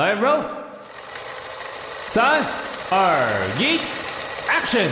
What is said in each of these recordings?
来，roll，三、二、一，action！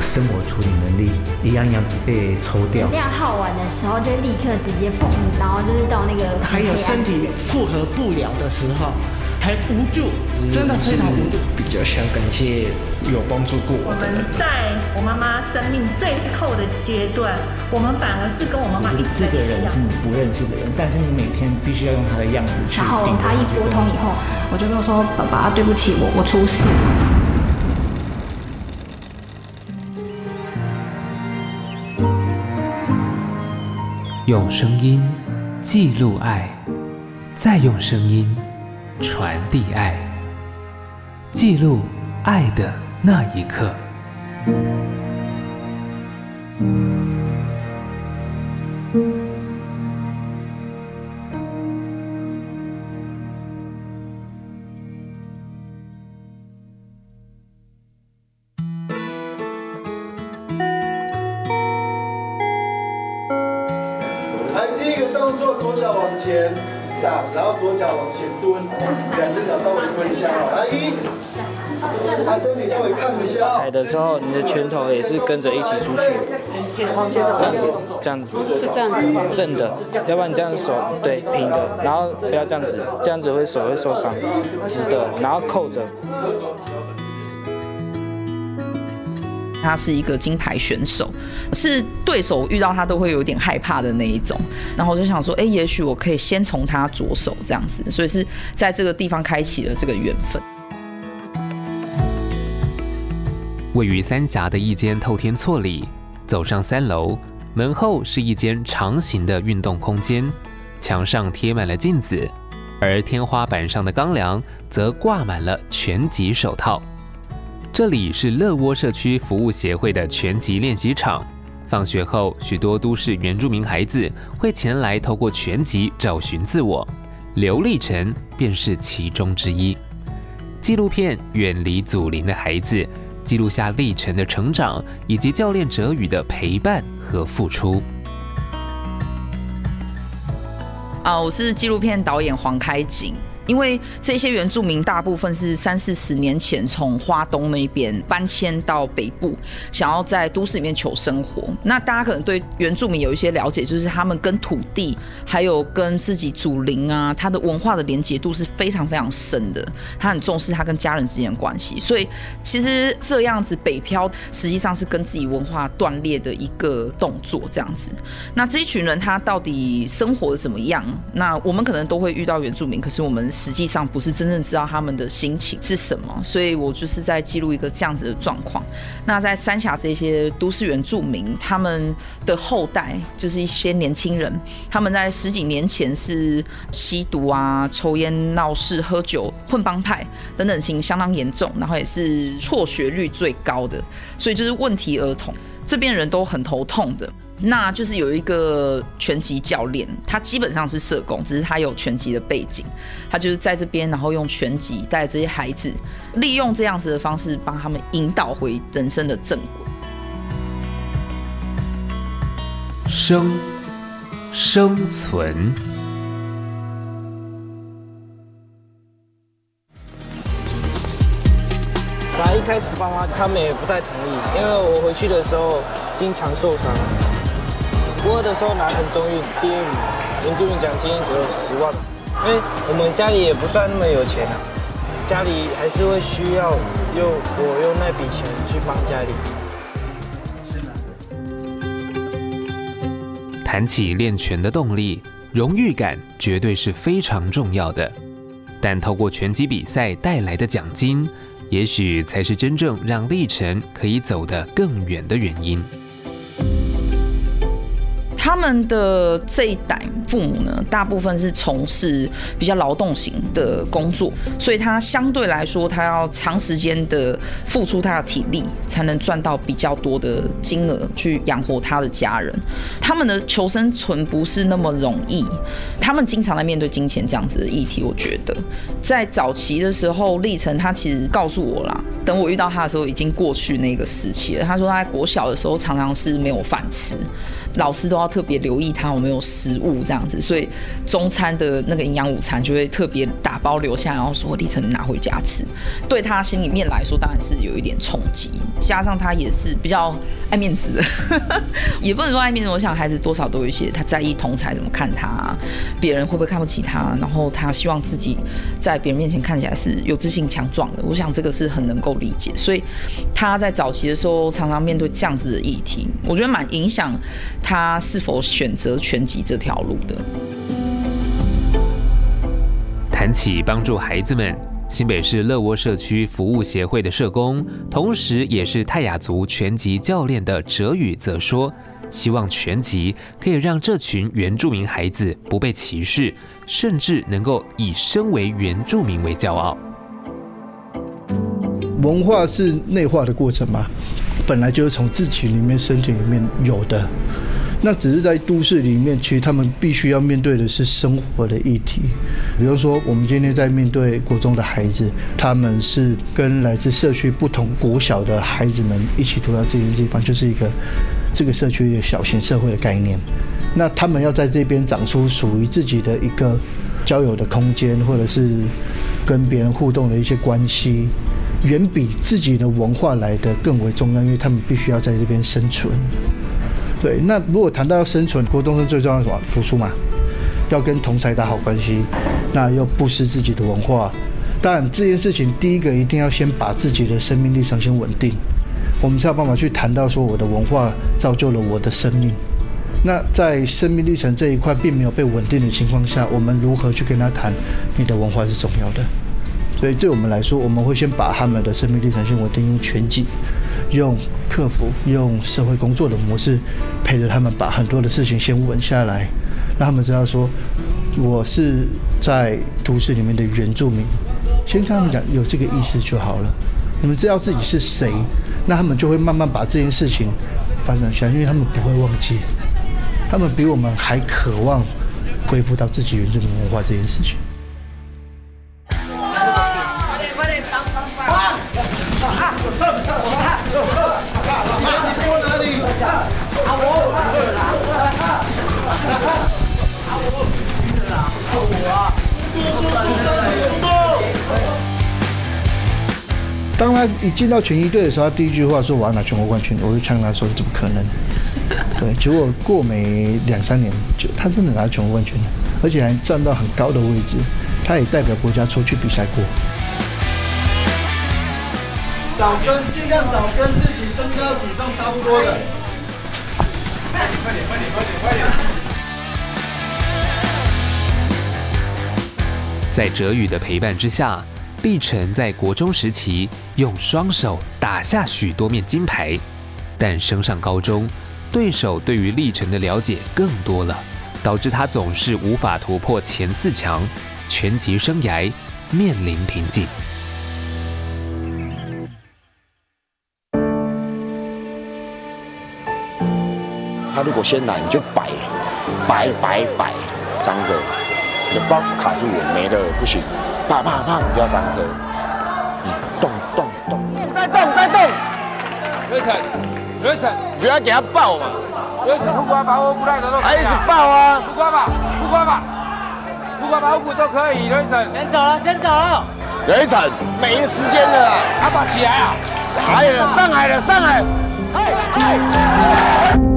生活处理能力一样一样被抽掉。量耗完的时候就立刻直接蹦，然后就是到那个。还有身体负荷不了的时候，还无助，真的非常无助。比较想感谢有帮助过我的人。在我妈妈生命最后的阶段，我们反而是跟我妈妈一起。这个人是你不认识的人，但是你每天必须要用他的样子去。然后他一拨通以后，我就跟我说：“爸爸，对不起，我我出事。”用声音记录爱，再用声音传递爱，记录爱的那一刻。头也是跟着一起出去。这样子，这样子，是这样子，正的，要不然你这样手对平的，然后不要这样子，这样子会手会受伤。直的，然后扣着。他是一个金牌选手，是对手遇到他都会有点害怕的那一种。然后我就想说，哎，也许我可以先从他着手这样子，所以是在这个地方开启了这个缘分。位于三峡的一间透天厝里，走上三楼，门后是一间长形的运动空间，墙上贴满了镜子，而天花板上的钢梁则挂满了拳击手套。这里是乐窝社区服务协会的拳击练习场。放学后，许多都市原住民孩子会前来透过拳击找寻自我。刘立成便是其中之一。纪录片《远离祖灵的孩子》记录下历程的成长，以及教练哲宇的陪伴和付出。啊，我是纪录片导演黄开景。因为这些原住民大部分是三四十年前从花东那边搬迁到北部，想要在都市里面求生活。那大家可能对原住民有一些了解，就是他们跟土地，还有跟自己祖灵啊，他的文化的连结度是非常非常深的。他很重视他跟家人之间的关系，所以其实这样子北漂，实际上是跟自己文化断裂的一个动作。这样子，那这一群人他到底生活的怎么样？那我们可能都会遇到原住民，可是我们。实际上不是真正知道他们的心情是什么，所以我就是在记录一个这样子的状况。那在三峡这些都市原住民，他们的后代就是一些年轻人，他们在十几年前是吸毒啊、抽烟、闹事、喝酒、混帮派等等情相当严重，然后也是辍学率最高的，所以就是问题儿童，这边人都很头痛的。那就是有一个拳击教练，他基本上是社工，只是他有拳击的背景，他就是在这边，然后用拳击带这些孩子，利用这样子的方式帮他们引导回人生的正轨。生生存。本来一开始爸妈他们也不太同意，因为我回去的时候经常受伤。国二的时候拿很中运第二名，原住民奖金有十万。因为我们家里也不算那么有钱啊，家里还是会需要用我用那笔钱去帮家里。谈起练拳的动力，荣誉感绝对是非常重要的。但透过拳击比赛带来的奖金，也许才是真正让立成可以走得更远的原因。他们的这一代父母呢，大部分是从事比较劳动型的工作，所以他相对来说，他要长时间的付出他的体力，才能赚到比较多的金额去养活他的家人。他们的求生存不是那么容易，他们经常在面对金钱这样子的议题。我觉得在早期的时候，立成他其实告诉我啦，等我遇到他的时候，已经过去那个时期了。他说他在国小的时候常常是没有饭吃，老师都要。特别留意他有没有食物这样子，所以中餐的那个营养午餐就会特别打包留下，然后说立成拿回家吃。对他心里面来说，当然是有一点冲击，加上他也是比较爱面子的，也不能说爱面子。我想孩子多少都有一些他在意同侪怎么看他，别人会不会看不起他，然后他希望自己在别人面前看起来是有自信、强壮的。我想这个是很能够理解，所以他在早期的。时候常常面对这样子的。议题，我觉得蛮影响他是否选择拳击这条路的。谈起帮助孩子们，新北市乐窝社区服务协会的社工，同时也是泰雅族拳击教练的哲宇则说，希望拳击可以让这群原住民孩子不被歧视，甚至能够以身为原住民为骄傲。文化是内化的过程嘛，本来就是从自己里面、身体里面有的。那只是在都市里面，其实他们必须要面对的是生活的议题。比如说，我们今天在面对国中的孩子，他们是跟来自社区不同国小的孩子们一起读到这些地方，就是一个这个社区的小型社会的概念。那他们要在这边长出属于自己的一个交友的空间，或者是跟别人互动的一些关系。远比自己的文化来的更为重要，因为他们必须要在这边生存。对，那如果谈到要生存，国中生最重要的什么？读书嘛，要跟同侪打好关系，那又不失自己的文化。当然，这件事情第一个一定要先把自己的生命历程先稳定，我们才有办法去谈到说我的文化造就了我的生命。那在生命历程这一块并没有被稳定的情况下，我们如何去跟他谈你的文化是重要的？所以对我们来说，我们会先把他们的生命历程先稳定，用拳击、用客服、用社会工作的模式，陪着他们把很多的事情先稳下来，让他们知道说，我是在都市里面的原住民。先跟他们讲有这个意识就好了。你们知道自己是谁，那他们就会慢慢把这件事情发展下来，因为他们不会忘记，他们比我们还渴望恢复到自己原住民文化这件事情。当他一进到拳击队的时候，他第一句话说：“我要拿全国冠军。”我就呛他说：“怎么可能？” 对，结果过没两三年，就他真的拿全国冠军了，而且还站到很高的位置。他也代表国家出去比赛过。找跟尽量找跟自己身高体重差不多的。快点快点快点快点快点！在哲宇的陪伴之下，立成在国中时期用双手打下许多面金牌，但升上高中，对手对于立成的了解更多了，导致他总是无法突破前四强，拳击生涯面临瓶颈。他如果先来，你就摆，摆摆摆三个，你的包卡住我没了，不行，啪啪啪，你就要三个，你动动动，再动再动，刘晨，刘成，你不要给他抱嘛，刘晨不管把我不带的都，还一直抱啊，不管吧，不管吧，不管把我都可以，刘晨，先走了，先走了，刘晨，没时间了，阿爸起来啊，上来了，上海了，上海，嗨嗨。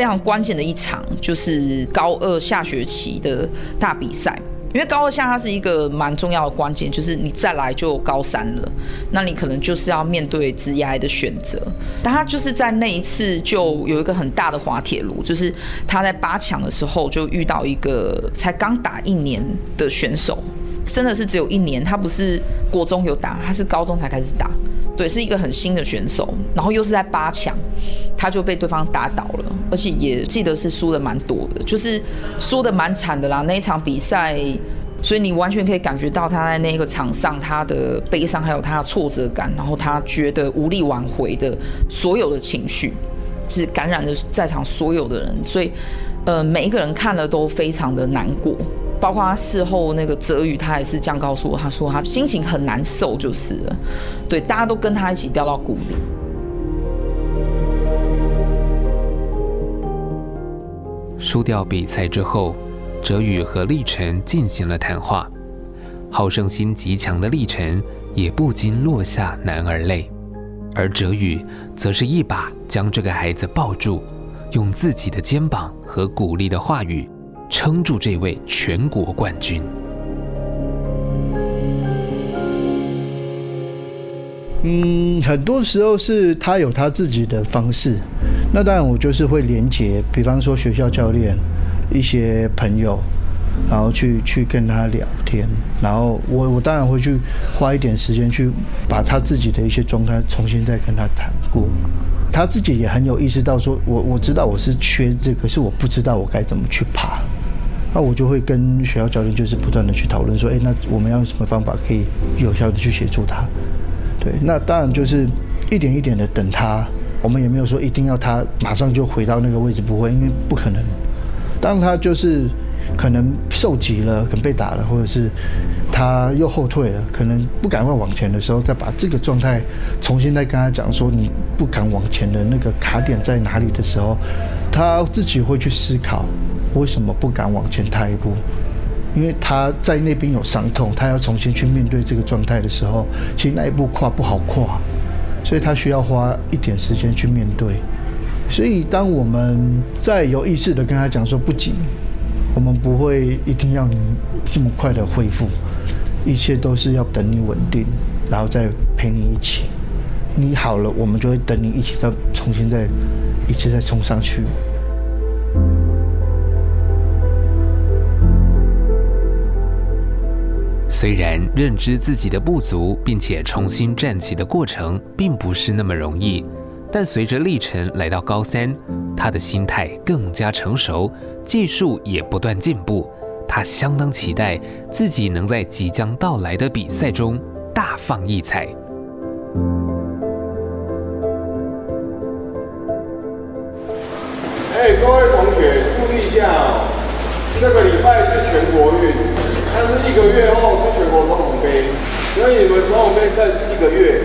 非常关键的一场就是高二下学期的大比赛，因为高二下它是一个蛮重要的关键，就是你再来就高三了，那你可能就是要面对职业的选择。但他就是在那一次就有一个很大的滑铁卢，就是他在八强的时候就遇到一个才刚打一年的选手，真的是只有一年，他不是国中有打，他是高中才开始打。对，是一个很新的选手，然后又是在八强，他就被对方打倒了，而且也记得是输的蛮多的，就是输的蛮惨的啦。那一场比赛，所以你完全可以感觉到他在那个场上他的悲伤，还有他的挫折感，然后他觉得无力挽回的所有的情绪，是感染了在场所有的人。所以，呃，每一个人看了都非常的难过，包括他事后那个泽宇，他也是这样告诉我，他说他心情很难受，就是了，对，大家都跟他一起掉到谷底。输掉比赛之后。哲宇和立晨进行了谈话，好胜心极强的立晨也不禁落下男儿泪，而哲宇则是一把将这个孩子抱住，用自己的肩膀和鼓励的话语撑住这位全国冠军。嗯，很多时候是他有他自己的方式，那当然我就是会连结，比方说学校教练。一些朋友，然后去去跟他聊天，然后我我当然会去花一点时间去把他自己的一些状态重新再跟他谈过，他自己也很有意识到说，我我知道我是缺这个，是我不知道我该怎么去爬，那我就会跟学校教练就是不断的去讨论说，哎，那我们要用什么方法可以有效的去协助他？对，那当然就是一点一点的等他，我们也没有说一定要他马上就回到那个位置，不会，因为不可能。当他就是可能受急了，可能被打了，或者是他又后退了，可能不敢往前的时候，再把这个状态重新再跟他讲说，你不敢往前的那个卡点在哪里的时候，他自己会去思考为什么不敢往前踏一步，因为他在那边有伤痛，他要重新去面对这个状态的时候，其实那一步跨不好跨，所以他需要花一点时间去面对。所以，当我们在有意识的跟他讲说不急，我们不会一定要你这么快的恢复，一切都是要等你稳定，然后再陪你一起。你好了，我们就会等你一起再重新再一次再冲上去。虽然认知自己的不足，并且重新站起的过程并不是那么容易。但随着历程来到高三，他的心态更加成熟，技术也不断进步。他相当期待自己能在即将到来的比赛中大放异彩。哎，各位同学注意一下哦，这个礼拜是全国运，但是一个月后是全国总统杯，所以你们总统杯剩一个月。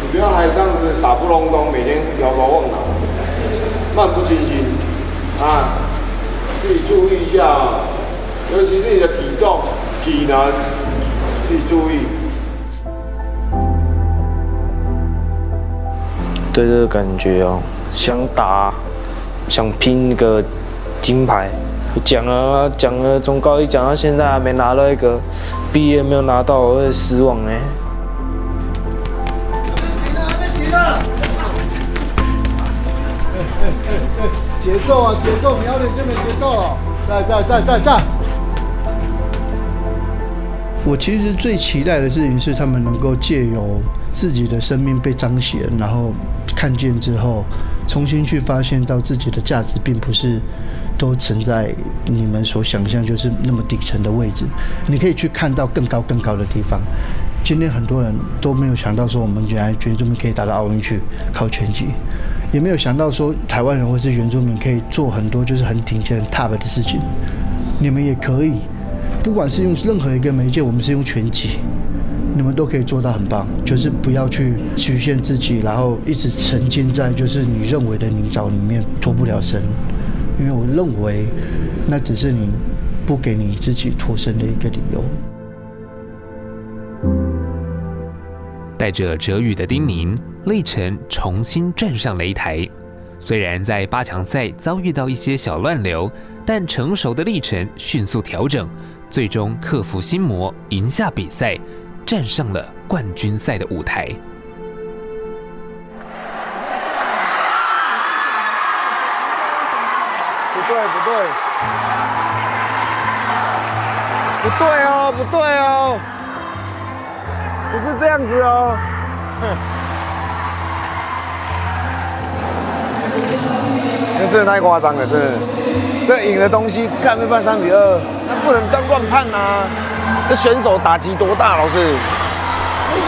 你不要还这样子傻不隆咚，每天摇头晃脑，漫不经心啊！自己注意一下啊，尤其是你的体重、体能，自己注意。对这个感觉哦，想打，想拼一个金牌，讲了讲了，从高一讲到现在还没拿到一个，毕业没有拿到，我会失望呢。节奏啊，节奏，瞄准就没节奏了。在在在在在。我其实最期待的事情是，他们能够借由自己的生命被彰显，然后看见之后，重新去发现到自己的价值，并不是都存在你们所想象就是那么底层的位置。你可以去看到更高更高的地方。今天很多人都没有想到说，我们原来原住民可以打到奥运去，靠拳击。也没有想到说台湾人或是原住民可以做很多就是很顶尖、很 top 的事情。你们也可以，不管是用任何一个媒介，我们是用拳击，你们都可以做到很棒。就是不要去局限自己，然后一直沉浸在就是你认为的泥沼里面脱不了身。因为我认为那只是你不给你自己脱身的一个理由。带着哲宇的叮咛，历程重新站上擂台。虽然在八强赛遭遇到一些小乱流，但成熟的历程迅速调整，最终克服心魔，赢下比赛，站上了冠军赛的舞台。不对哦，不对哦。不是这样子哦，哼！那真的太夸张了，真的。这赢的东西看被判三比二，那不能当乱判啊！这选手打击多大，老师，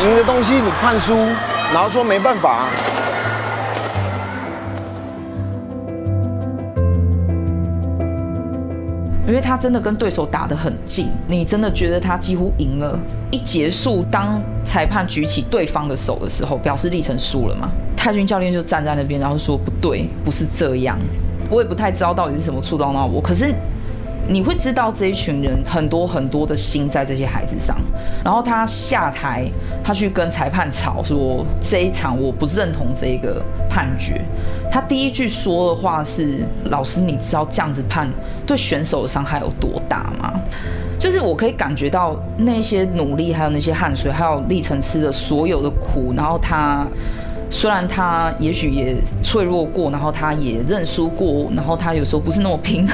赢的东西你判输，然后说没办法。因为他真的跟对手打得很近，你真的觉得他几乎赢了。一结束，当裁判举起对方的手的时候，表示立成输了嘛？泰军教练就站在那边，然后说不对，不是这样。我也不太知道到底是什么触动到我，可是你会知道这一群人很多很多的心在这些孩子上。然后他下台，他去跟裁判吵说这一场我不认同这一个判决。他第一句说的话是：“老师，你知道这样子判对选手的伤害有多大吗？”就是我可以感觉到那些努力，还有那些汗水，还有历程吃的所有的苦。然后他虽然他也许也脆弱过，然后他也认输过，然后他有时候不是那么拼，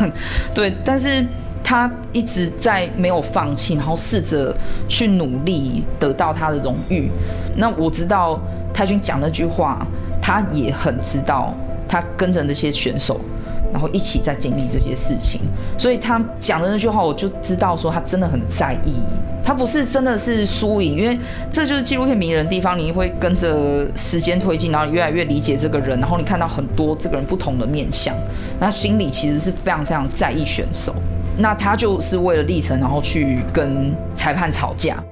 对，但是他一直在没有放弃，然后试着去努力得到他的荣誉。那我知道泰君讲那句话。他也很知道，他跟着那些选手，然后一起在经历这些事情，所以他讲的那句话，我就知道说他真的很在意。他不是真的是输赢，因为这就是纪录片迷人的地方，你会跟着时间推进，然后你越来越理解这个人，然后你看到很多这个人不同的面相，那心里其实是非常非常在意选手。那他就是为了历程，然后去跟裁判吵架。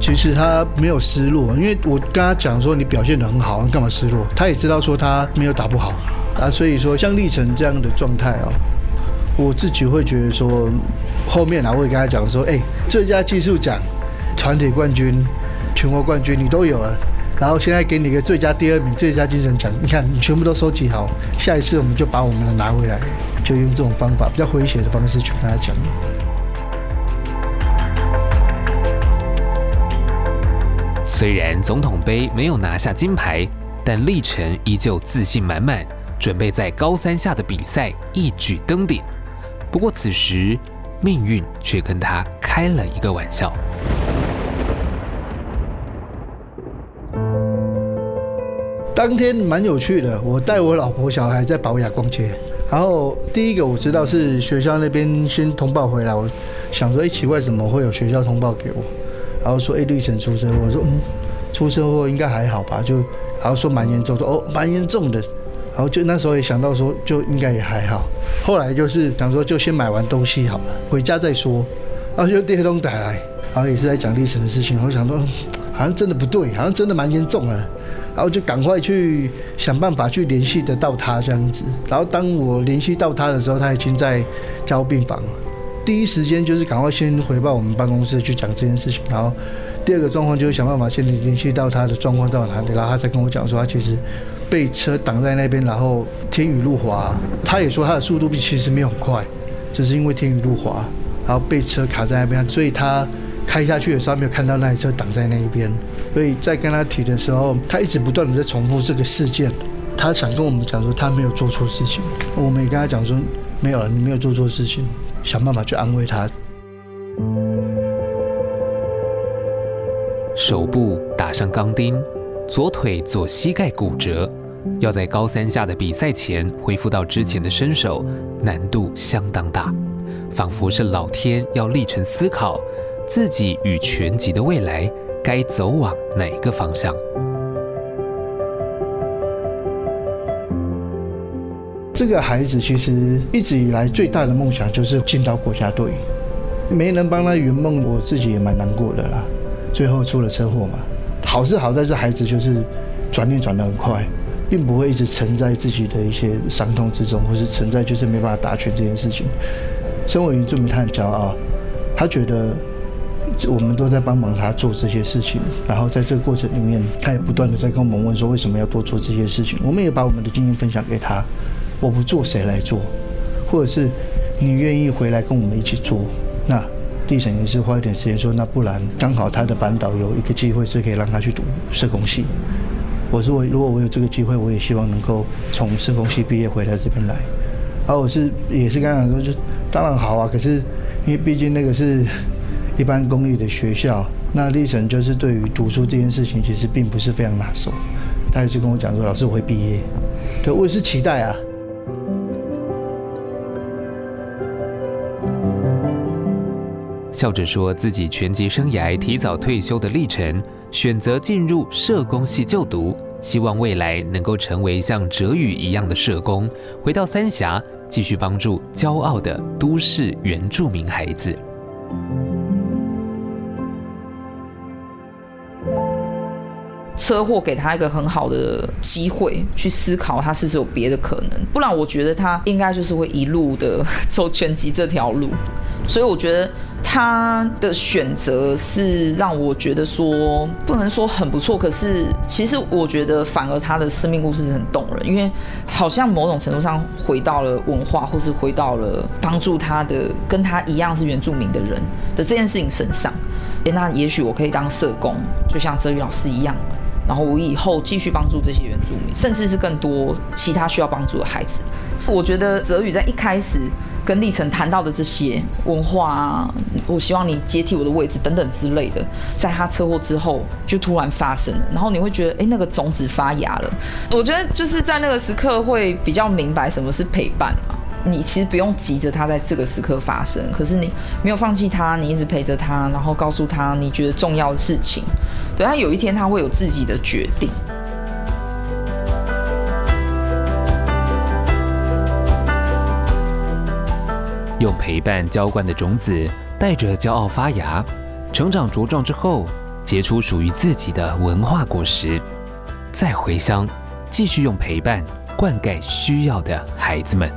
其实他没有失落，因为我跟他讲说，你表现得很好，你干嘛失落？他也知道说他没有打不好啊，所以说像立成这样的状态哦，我自己会觉得说，后面啊，我会跟他讲说，哎，最佳技术奖、团体冠军、全国冠军你都有了，然后现在给你一个最佳第二名、最佳精神奖，你看你全部都收集好，下一次我们就把我们的拿回来，就用这种方法比较诙谐的方式去跟他讲。虽然总统杯没有拿下金牌，但立成依旧自信满满，准备在高三下的比赛一举登顶。不过此时，命运却跟他开了一个玩笑。当天蛮有趣的，我带我老婆小孩在宝雅逛街，然后第一个我知道是学校那边先通报回来，我想说，哎，奇怪，怎么会有学校通报给我？然后说，哎，立成出车祸，我说，嗯，出车祸应该还好吧？就，然后说蛮严重，说哦，蛮严重的。然后就那时候也想到说，就应该也还好。后来就是想说，就先买完东西好了，回家再说。然后就电话打来，然后也是在讲立成的事情。我想说，好像真的不对，好像真的蛮严重的。然后就赶快去想办法去联系得到他这样子。然后当我联系到他的时候，他已经在加护病房了。第一时间就是赶快先回报我们办公室去讲这件事情，然后第二个状况就是想办法先联系到他的状况到哪里，然后他才跟我讲说他其实被车挡在那边，然后天雨路滑，他也说他的速度其实没有很快，只是因为天雨路滑，然后被车卡在那边，所以他开下去的时候没有看到那台车挡在那一边，所以在跟他提的时候，他一直不断的在重复这个事件，他想跟我们讲说他没有做错事情，我们也跟他讲说没有了，你没有做错事情。想办法去安慰他。手部打上钢钉，左腿左膝盖骨折，要在高三下的比赛前恢复到之前的身手，难度相当大，仿佛是老天要立成思考自己与拳击的未来该走往哪个方向。这个孩子其实一直以来最大的梦想就是进到国家队，没能帮他圆梦，我自己也蛮难过的啦。最后出了车祸嘛，好是好在这孩子就是转念转得很快，并不会一直沉在自己的一些伤痛之中，或是沉在就是没办法打拳这件事情。身为原住民，他很骄傲，他觉得我们都在帮忙他做这些事情，然后在这个过程里面，他也不断的在跟我们问说为什么要多做这些事情。我们也把我们的经验分享给他。我不做谁来做？或者是你愿意回来跟我们一起做？那立成也是花一点时间说，那不然刚好他的班导有一个机会是可以让他去读社工系。我说我如果我有这个机会，我也希望能够从社工系毕业回来这边来。而我是也是刚刚说，就当然好啊。可是因为毕竟那个是一般公立的学校，那立成就是对于读书这件事情其实并不是非常拿手。他也是跟我讲说，老师我会毕业。对，我也是期待啊。笑着说自己拳击生涯提早退休的历程，选择进入社工系就读，希望未来能够成为像哲宇一样的社工，回到三峡继续帮助骄傲的都市原住民孩子。车祸给他一个很好的机会去思考，他是不是有别的可能？不然，我觉得他应该就是会一路的 走拳击这条路。所以，我觉得他的选择是让我觉得说不能说很不错，可是其实我觉得反而他的生命故事是很动人，因为好像某种程度上回到了文化，或是回到了帮助他的跟他一样是原住民的人的这件事情身上。诶，那也许我可以当社工，就像泽宇老师一样。然后我以后继续帮助这些原住民，甚至是更多其他需要帮助的孩子。我觉得泽宇在一开始跟历程谈到的这些文化啊，我希望你接替我的位置等等之类的，在他车祸之后就突然发生了。然后你会觉得，哎，那个种子发芽了。我觉得就是在那个时刻会比较明白什么是陪伴嘛。你其实不用急着他在这个时刻发生，可是你没有放弃他，你一直陪着他，然后告诉他你觉得重要的事情。对，他有一天他会有自己的决定。用陪伴浇灌的种子，带着骄傲发芽，成长茁壮之后，结出属于自己的文化果实，再回乡，继续用陪伴灌溉需要的孩子们。